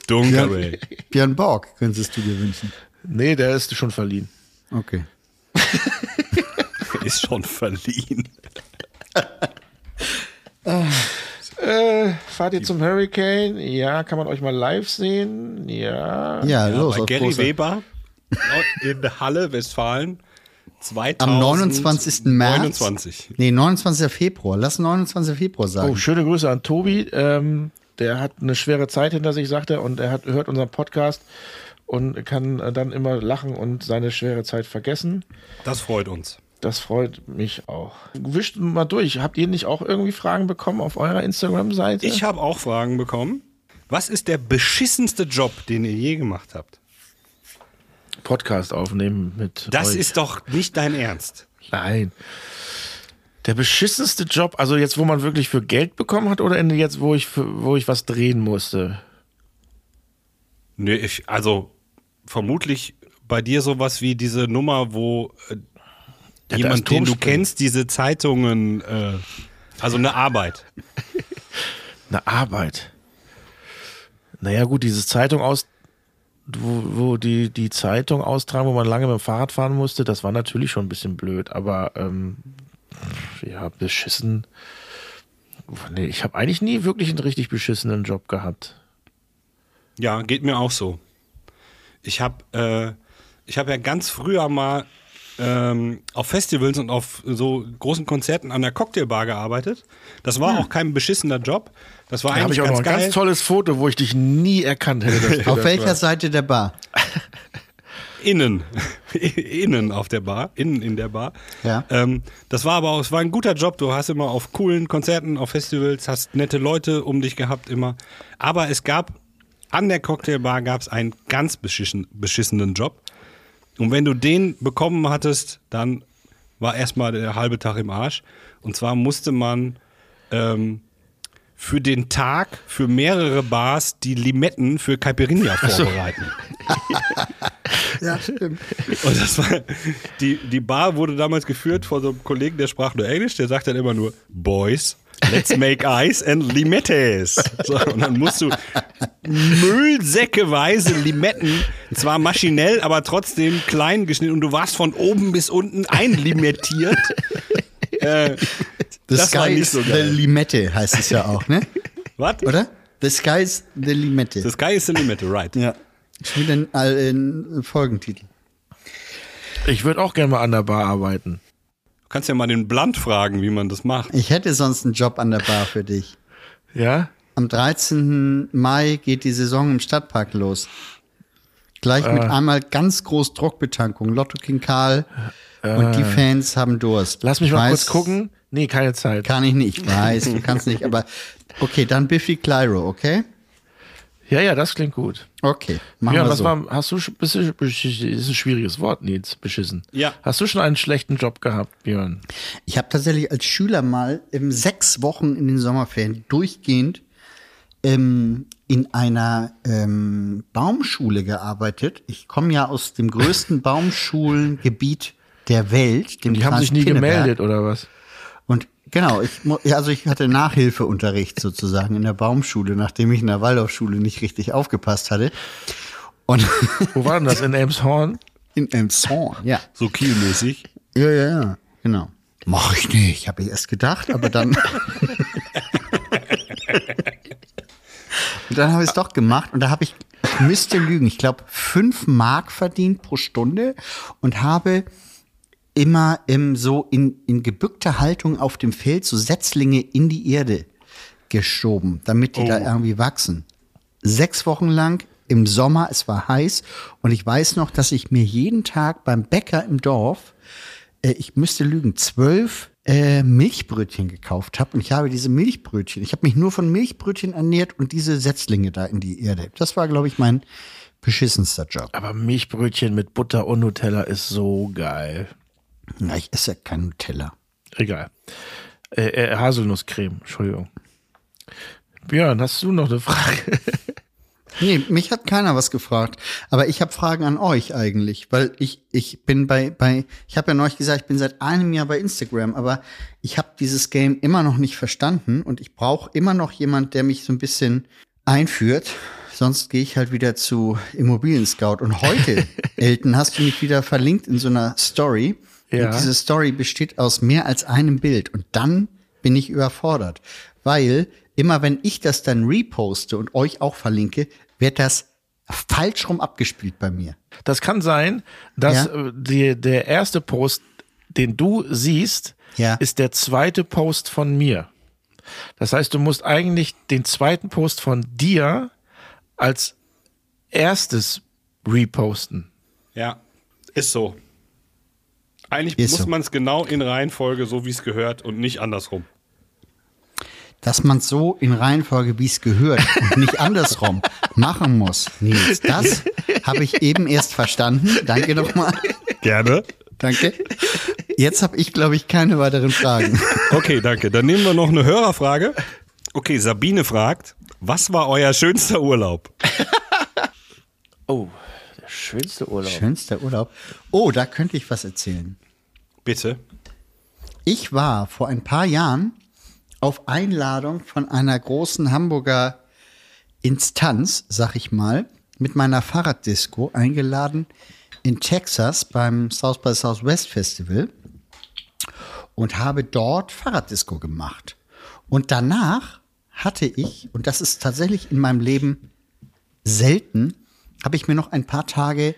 Dunkerway. Björn Borg könntest du dir wünschen. Nee, der ist schon verliehen. Okay. Ist schon verliehen. Äh, fahrt ihr zum Hurricane? Ja, kann man euch mal live sehen? Ja. Ja, los. Bei auf Gary Weber in Halle, Westfalen. 2029. Am 29. März. 29. Nee, 29. Februar. Lass 29. Februar sagen. Oh, schöne Grüße an Tobi. Ähm, der hat eine schwere Zeit hinter sich, sagt er, und er hat, hört unseren Podcast und kann dann immer lachen und seine schwere Zeit vergessen. Das freut uns. Das freut mich auch. Wischt mal durch. Habt ihr nicht auch irgendwie Fragen bekommen auf eurer Instagram-Seite? Ich habe auch Fragen bekommen. Was ist der beschissenste Job, den ihr je gemacht habt? Podcast aufnehmen mit Das euch. ist doch nicht dein Ernst. Nein. Der beschissenste Job, also jetzt, wo man wirklich für Geld bekommen hat oder jetzt, wo ich, für, wo ich was drehen musste? Nee, ich, also vermutlich bei dir sowas wie diese Nummer, wo da jemand, den du kennst, diese Zeitungen, äh, also eine Arbeit. Eine Arbeit. Naja, gut, dieses Zeitung aus, wo, wo die, die Zeitung austragen, wo man lange mit dem Fahrrad fahren musste, das war natürlich schon ein bisschen blöd, aber ähm, ja, beschissen. Nee, ich habe eigentlich nie wirklich einen richtig beschissenen Job gehabt. Ja, geht mir auch so. Ich habe äh, ich hab ja ganz früher mal ähm, auf Festivals und auf so großen Konzerten an der Cocktailbar gearbeitet. Das war auch kein beschissener Job. Das war Da habe eigentlich ich auch noch ganz ein geil. ganz tolles Foto, wo ich dich nie erkannt hätte. Auf welcher warst. Seite der Bar? Innen. Innen auf der Bar. Innen in der Bar. Ja. Ähm, das war aber auch, es war ein guter Job. Du hast immer auf coolen Konzerten, auf Festivals, hast nette Leute um dich gehabt immer. Aber es gab, an der Cocktailbar gab es einen ganz beschissen, beschissenen Job. Und wenn du den bekommen hattest, dann war erstmal der halbe Tag im Arsch. Und zwar musste man ähm, für den Tag für mehrere Bars die Limetten für Caipirinha vorbereiten. Ja, stimmt. Und das war, die, die Bar wurde damals geführt von so einem Kollegen, der sprach nur Englisch, der sagt dann immer nur, Boys, let's make ice and limettes. So, und dann musst du müllsäckeweise Limetten, zwar maschinell, aber trotzdem klein geschnitten und du warst von oben bis unten einlimetiert. äh, The Das war Sky nicht is so the geil. Limette heißt es ja auch, ne? was? Oder? The Sky is the Limette. The Sky is the Limette, right. ja. Schon wieder ein, äh, Folgentitel. Ich würde auch gerne mal an der Bar arbeiten. Du kannst ja mal den Blunt fragen, wie man das macht. Ich hätte sonst einen Job an der Bar für dich. Ja? Am 13. Mai geht die Saison im Stadtpark los. Gleich mit einmal ganz groß Druckbetankung. Lotto King Karl und die Fans haben Durst. Lass mich Ich mal weiß, kurz gucken. Nee, keine Zeit. Kann ich nicht. Ich weiß, du kannst nicht. Aber okay, dann Biffy Clyro, okay? Ja, ja, das klingt gut. Okay, machen ja, wir was so. war, hast du schon, bist du, ist ein schwieriges Wort, Nils, beschissen. Ja. Hast du schon einen schlechten Job gehabt, Björn? Ich habe tatsächlich als Schüler mal im sechs Wochen in den Sommerferien durchgehend ähm, in einer ähm, Baumschule gearbeitet. Ich komme ja aus dem größten Baumschulengebiet der Welt. Dem Die haben sich nie Pinneberg. gemeldet, oder was? Genau, ich, also ich hatte Nachhilfeunterricht sozusagen in der Baumschule, nachdem ich in der Waldorfschule nicht richtig aufgepasst hatte. Und Wo war denn das? In Elmshorn? in Elmshorn, ja. So kielmäßig. Ja, ja, ja, genau. Mach ich nicht, habe ich erst gedacht, aber dann. und dann habe ich es doch gemacht und da habe ich, ich müsste lügen, ich glaube, fünf Mark verdient pro Stunde und habe immer im, so in, in gebückter Haltung auf dem Feld so Setzlinge in die Erde geschoben, damit die da irgendwie wachsen. Sechs Wochen lang im Sommer, es war heiß und ich weiß noch, dass ich mir jeden Tag beim Bäcker im Dorf, äh, ich müsste lügen, zwölf äh, Milchbrötchen gekauft habe und ich habe diese Milchbrötchen, ich habe mich nur von Milchbrötchen ernährt und diese Setzlinge da in die Erde. Das war, glaube ich, mein beschissenster Job. Aber Milchbrötchen mit Butter und Nutella ist so geil. Ja, ich esse ja kein Nutella. Egal. Äh, äh, Haselnusscreme, Entschuldigung. Björn, hast du noch eine Frage? Nee, mich hat keiner was gefragt. Aber ich habe Fragen an euch eigentlich, weil ich, ich bin bei, bei, ich habe ja neulich gesagt, ich bin seit einem Jahr bei Instagram, aber ich habe dieses Game immer noch nicht verstanden und ich brauche immer noch jemand, der mich so ein bisschen einführt. Sonst gehe ich halt wieder zu Immobilien Scout. Und heute, Elton, hast du mich wieder verlinkt in so einer Story. Ja. Und diese Story besteht aus mehr als einem Bild. Und dann bin ich überfordert. Weil immer wenn ich das dann reposte und euch auch verlinke, wird das falsch rum abgespielt bei mir. Das kann sein, dass Ja. äh, die, der erste Post, den du siehst, Ja. ist der zweite Post von mir. Das heißt, du musst eigentlich den zweiten Post von dir als erstes reposten. Ja, ist so. Eigentlich Ist muss so. man es genau in Reihenfolge, so wie es gehört und nicht andersrum. Dass man so in Reihenfolge, wie es gehört und nicht andersrum machen muss. Nils, das habe ich eben erst verstanden. Danke nochmal. Gerne. Danke. Jetzt habe ich, glaube ich, keine weiteren Fragen. Okay, danke. Dann nehmen wir noch eine Hörerfrage. Okay, Sabine fragt, was war euer schönster Urlaub? Oh, der schönste Urlaub. Schönster Urlaub. Oh, da könnte ich was erzählen. Bitte. Ich war vor ein paar Jahren auf Einladung von einer großen Hamburger Instanz, sag ich mal, mit meiner Fahrraddisco eingeladen in Texas beim South by Southwest Festival und habe dort Fahrraddisco gemacht. Und danach hatte ich, und das ist tatsächlich in meinem Leben selten, habe ich mir noch ein paar Tage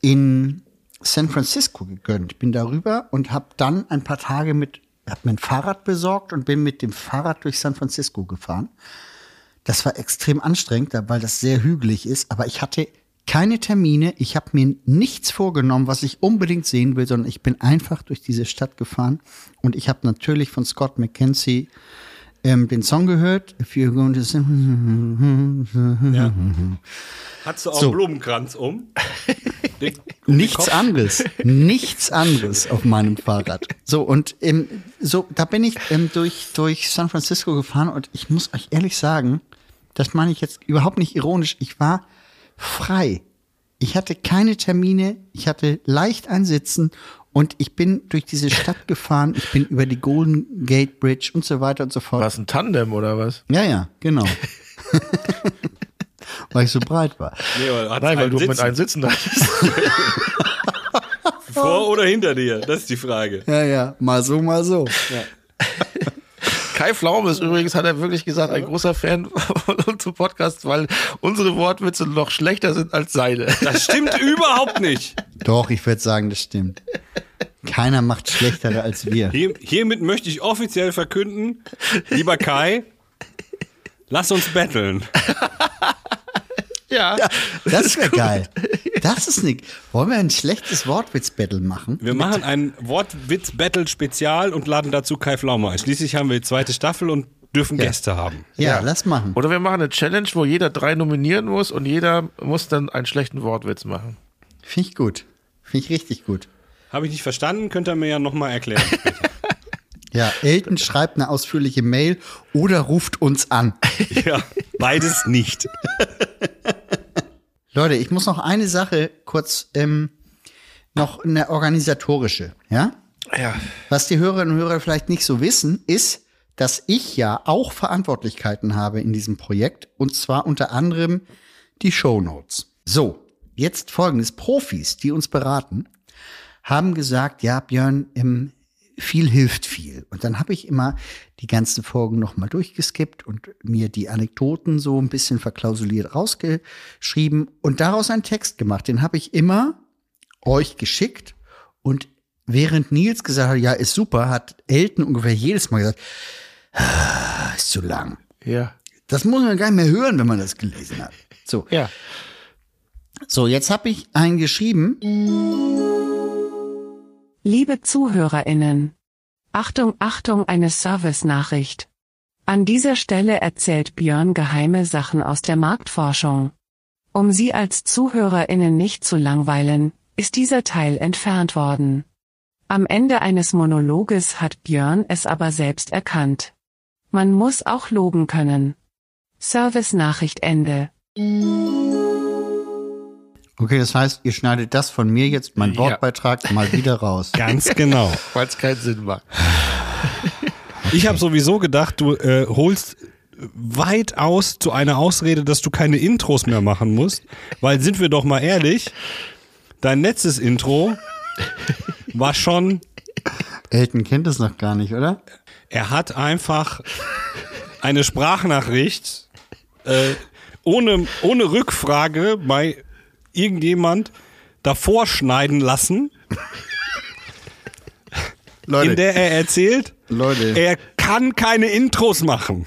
in San Francisco gegönnt. Bin darüber und habe dann ein paar Tage mit, habe mir ein Fahrrad besorgt und bin mit dem Fahrrad durch San Francisco gefahren. Das war extrem anstrengend, weil das sehr hügelig ist, aber ich hatte keine Termine, ich habe mir nichts vorgenommen, was ich unbedingt sehen will, sondern ich bin einfach durch diese Stadt gefahren und ich habe natürlich von Scott McKenzie ähm, den Song gehört. If you're going to sing- Ja. Hast du auch So. einen Blumenkranz um? Den- um Nichts Kopf? anderes, nichts anderes auf meinem Fahrrad. So und ähm, so da bin ich ähm, durch durch San Francisco gefahren und ich muss euch ehrlich sagen, das meine ich jetzt überhaupt nicht ironisch. Ich war frei. Ich hatte keine Termine, ich hatte leicht ein Sitzen und ich bin durch diese Stadt gefahren. Ich bin über die Golden Gate Bridge und so weiter und so fort. War es ein Tandem oder was? Ja, ja, genau. weil ich so breit war. Nee, hat's Nein, weil du mit Sitzen? einem Sitzen hattest. Vor oder hinter dir? Das ist die Frage. Ja, ja, mal so, mal so. Kai Pflaume ist übrigens, hat er wirklich gesagt, ein großer Fan von unserem Podcast, weil unsere Wortwitze noch schlechter sind als seine. Das stimmt überhaupt nicht. Doch, ich würde sagen, das stimmt. Keiner macht schlechtere als wir. Hier, hiermit möchte ich offiziell verkünden, lieber Kai, lass uns betteln. Ja. Das wäre geil. Das ist nicht. Wollen wir ein schlechtes Wortwitz-Battle machen? Wir machen ein Wortwitz-Battle-Spezial und laden dazu Kai Pflaume ein. Schließlich haben wir die zweite Staffel und dürfen Gäste haben. Ja, lass machen. Oder wir machen eine Challenge, wo jeder drei nominieren muss und jeder muss dann einen schlechten Wortwitz machen. Finde ich gut. Finde ich richtig gut. Habe ich nicht verstanden, könnt ihr mir ja nochmal erklären. Ja, Elton schreibt eine ausführliche Mail oder ruft uns an. ja, beides nicht. Leute, ich muss noch eine Sache kurz, ähm, noch eine organisatorische, ja? Ja. Was die Hörerinnen und Hörer vielleicht nicht so wissen, ist, dass ich ja auch Verantwortlichkeiten habe in diesem Projekt und zwar unter anderem die Shownotes. So, jetzt folgendes. Profis, die uns beraten, haben gesagt, ja, Björn, ähm, viel hilft viel. Und dann habe ich immer die ganzen Folgen nochmal durchgeskippt und mir die Anekdoten so ein bisschen verklausuliert rausgeschrieben und daraus einen Text gemacht. Den habe ich immer euch geschickt und während Nils gesagt hat, ja, ist super, hat Elton ungefähr jedes Mal gesagt, "Ah, ist zu lang. Ja. Das muss man gar nicht mehr hören, wenn man das gelesen hat. So, Ja. so jetzt habe ich einen geschrieben. Liebe ZuhörerInnen. Achtung, Achtung, eine Service-Nachricht. An dieser Stelle erzählt Björn geheime Sachen aus der Marktforschung. Um Sie als ZuhörerInnen nicht zu langweilen, ist dieser Teil entfernt worden. Am Ende eines Monologes hat Björn es aber selbst erkannt. Man muss auch loben können. Service-Nachricht Ende. Okay, das heißt, ihr schneidet das von mir jetzt, mein Ja. Wortbeitrag, mal wieder raus. Ganz genau. Weil es keinen Sinn macht. Ich habe sowieso gedacht, du äh, holst weit aus zu einer Ausrede, dass du keine Intros mehr machen musst, weil sind wir doch mal ehrlich, dein letztes Intro war schon, Elton kennt das noch gar nicht, oder? er hat einfach eine Sprachnachricht äh, ohne, ohne Rückfrage bei irgendjemand davor schneiden lassen, in der er erzählt, Leute. er kann keine Intros machen.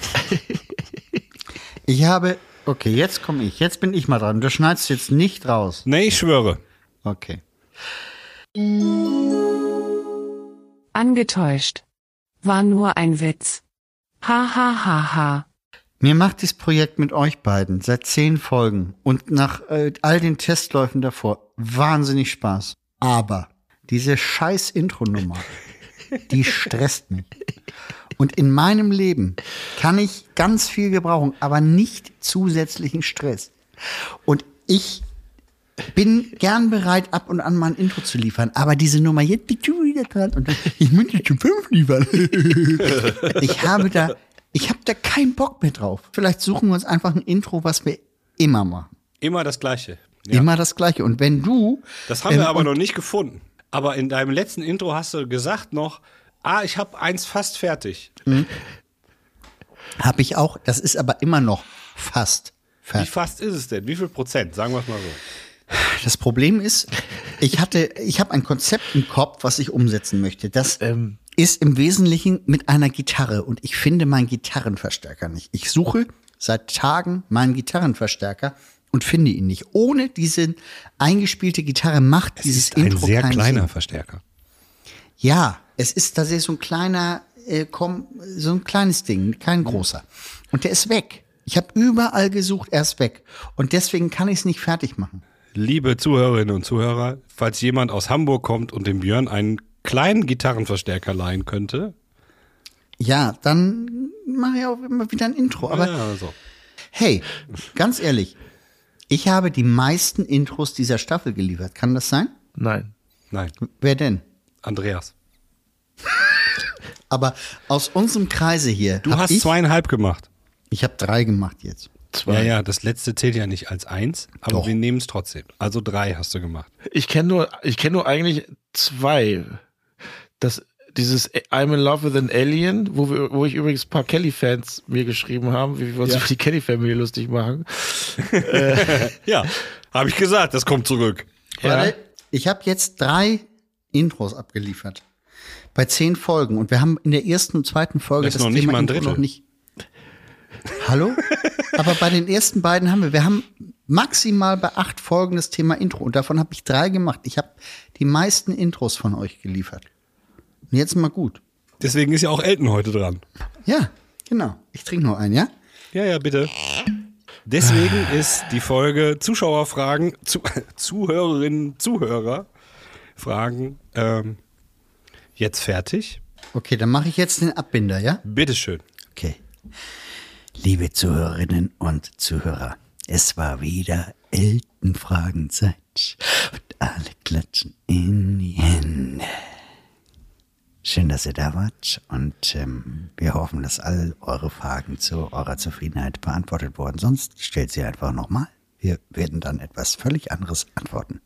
Ich habe, okay, jetzt komme ich, jetzt bin ich mal dran. Du schneidest jetzt nicht raus. Nee, ich schwöre. Okay. Angetäuscht. War nur ein Witz. Ha ha ha ha. Mir macht dieses Projekt mit euch beiden seit zehn Folgen und nach äh, all den Testläufen davor wahnsinnig Spaß. Aber diese scheiß Intro-Nummer, die stresst mich. Und in meinem Leben kann ich ganz viel gebrauchen, aber nicht zusätzlichen Stress. Und ich bin gern bereit, ab und an mal ein Intro zu liefern, aber diese Nummer, jetzt bist du wieder dran und ich möchte zum fünf liefern. ich habe da, ich habe da keinen Bock mehr drauf. Vielleicht suchen wir uns einfach ein Intro, was wir immer machen. Immer das Gleiche. Ja. Immer das Gleiche. Und wenn du, Das haben wir ähm, aber noch nicht gefunden. Aber in deinem letzten Intro hast du gesagt noch, ah, ich habe eins fast fertig. habe ich auch, das ist aber immer noch fast Wie fertig. fast ist es denn? Wie viel Prozent? Sagen wir es mal so. Das Problem ist, ich hatte, ich habe ein Konzept im Kopf, was ich umsetzen möchte. Das Ähm. Ist im Wesentlichen mit einer Gitarre und ich finde meinen Gitarrenverstärker nicht. Ich suche seit Tagen meinen Gitarrenverstärker und finde ihn nicht. Ohne diese eingespielte Gitarre macht dieses Intro keinen Sinn. Verstärker. Ja, es ist tatsächlich so ein kleiner, äh, komm, so ein kleines Ding, kein großer. Und der ist weg. Ich habe überall gesucht, er ist weg. Und deswegen kann ich es nicht fertig machen. Liebe Zuhörerinnen und Zuhörer, falls jemand aus Hamburg kommt und dem Björn einen kleinen Gitarrenverstärker leihen könnte. Ja, dann mache ich auch immer wieder ein Intro. Aber ja, so. hey, ganz ehrlich, Ich habe die meisten Intros dieser Staffel geliefert. Kann das sein? Nein. Nein, Wer denn? Andreas. Aber aus unserem Kreise hier. Du hast ich, zweieinhalb gemacht. Ich habe drei gemacht jetzt. Zwei. Ja, ja, das letzte zählt ja nicht als eins, aber Doch. wir nehmen es trotzdem. Also drei hast du gemacht. Ich kenne nur, ich kenne nur eigentlich zwei. Das, dieses I'm in Love with an Alien, wo, wir, wo ich übrigens ein paar Kelly-Fans mir geschrieben haben, wie wir uns Ja. über die Kelly-Familie lustig machen. Ja, habe ich gesagt, das kommt zurück. Warte, ich habe jetzt drei Intros abgeliefert. Bei zehn Folgen. Und wir haben in der ersten und zweiten Folge Das ist noch nicht Thema mal ein Intro noch nicht. Hallo? Aber bei den ersten beiden haben wir, wir haben maximal bei acht Folgen das Thema Intro. Und davon habe ich drei gemacht. Ich habe die meisten Intros von euch geliefert. Und jetzt mal gut. Deswegen ist ja auch Elton heute dran. Ja, genau. Ich trinke nur einen, ja? Ja, ja, bitte. Deswegen ist die Folge Zuschauerfragen, zu, Zuhörerinnen, Zuhörer Fragen ähm, jetzt fertig. Okay, dann mache ich jetzt den Abbinder, ja? Bitteschön. Okay. Liebe Zuhörerinnen und Zuhörer, es war wieder Eltenfragenzeit und alle klatschen in die Hände. Schön, dass ihr da wart und ähm, wir hoffen, dass all eure Fragen zu eurer Zufriedenheit beantwortet wurden. Sonst stellt sie einfach nochmal. Wir werden dann etwas völlig anderes antworten.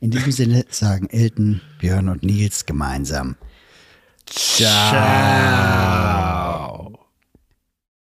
In diesem Sinne sagen Elton, Björn und Nils gemeinsam Ciao.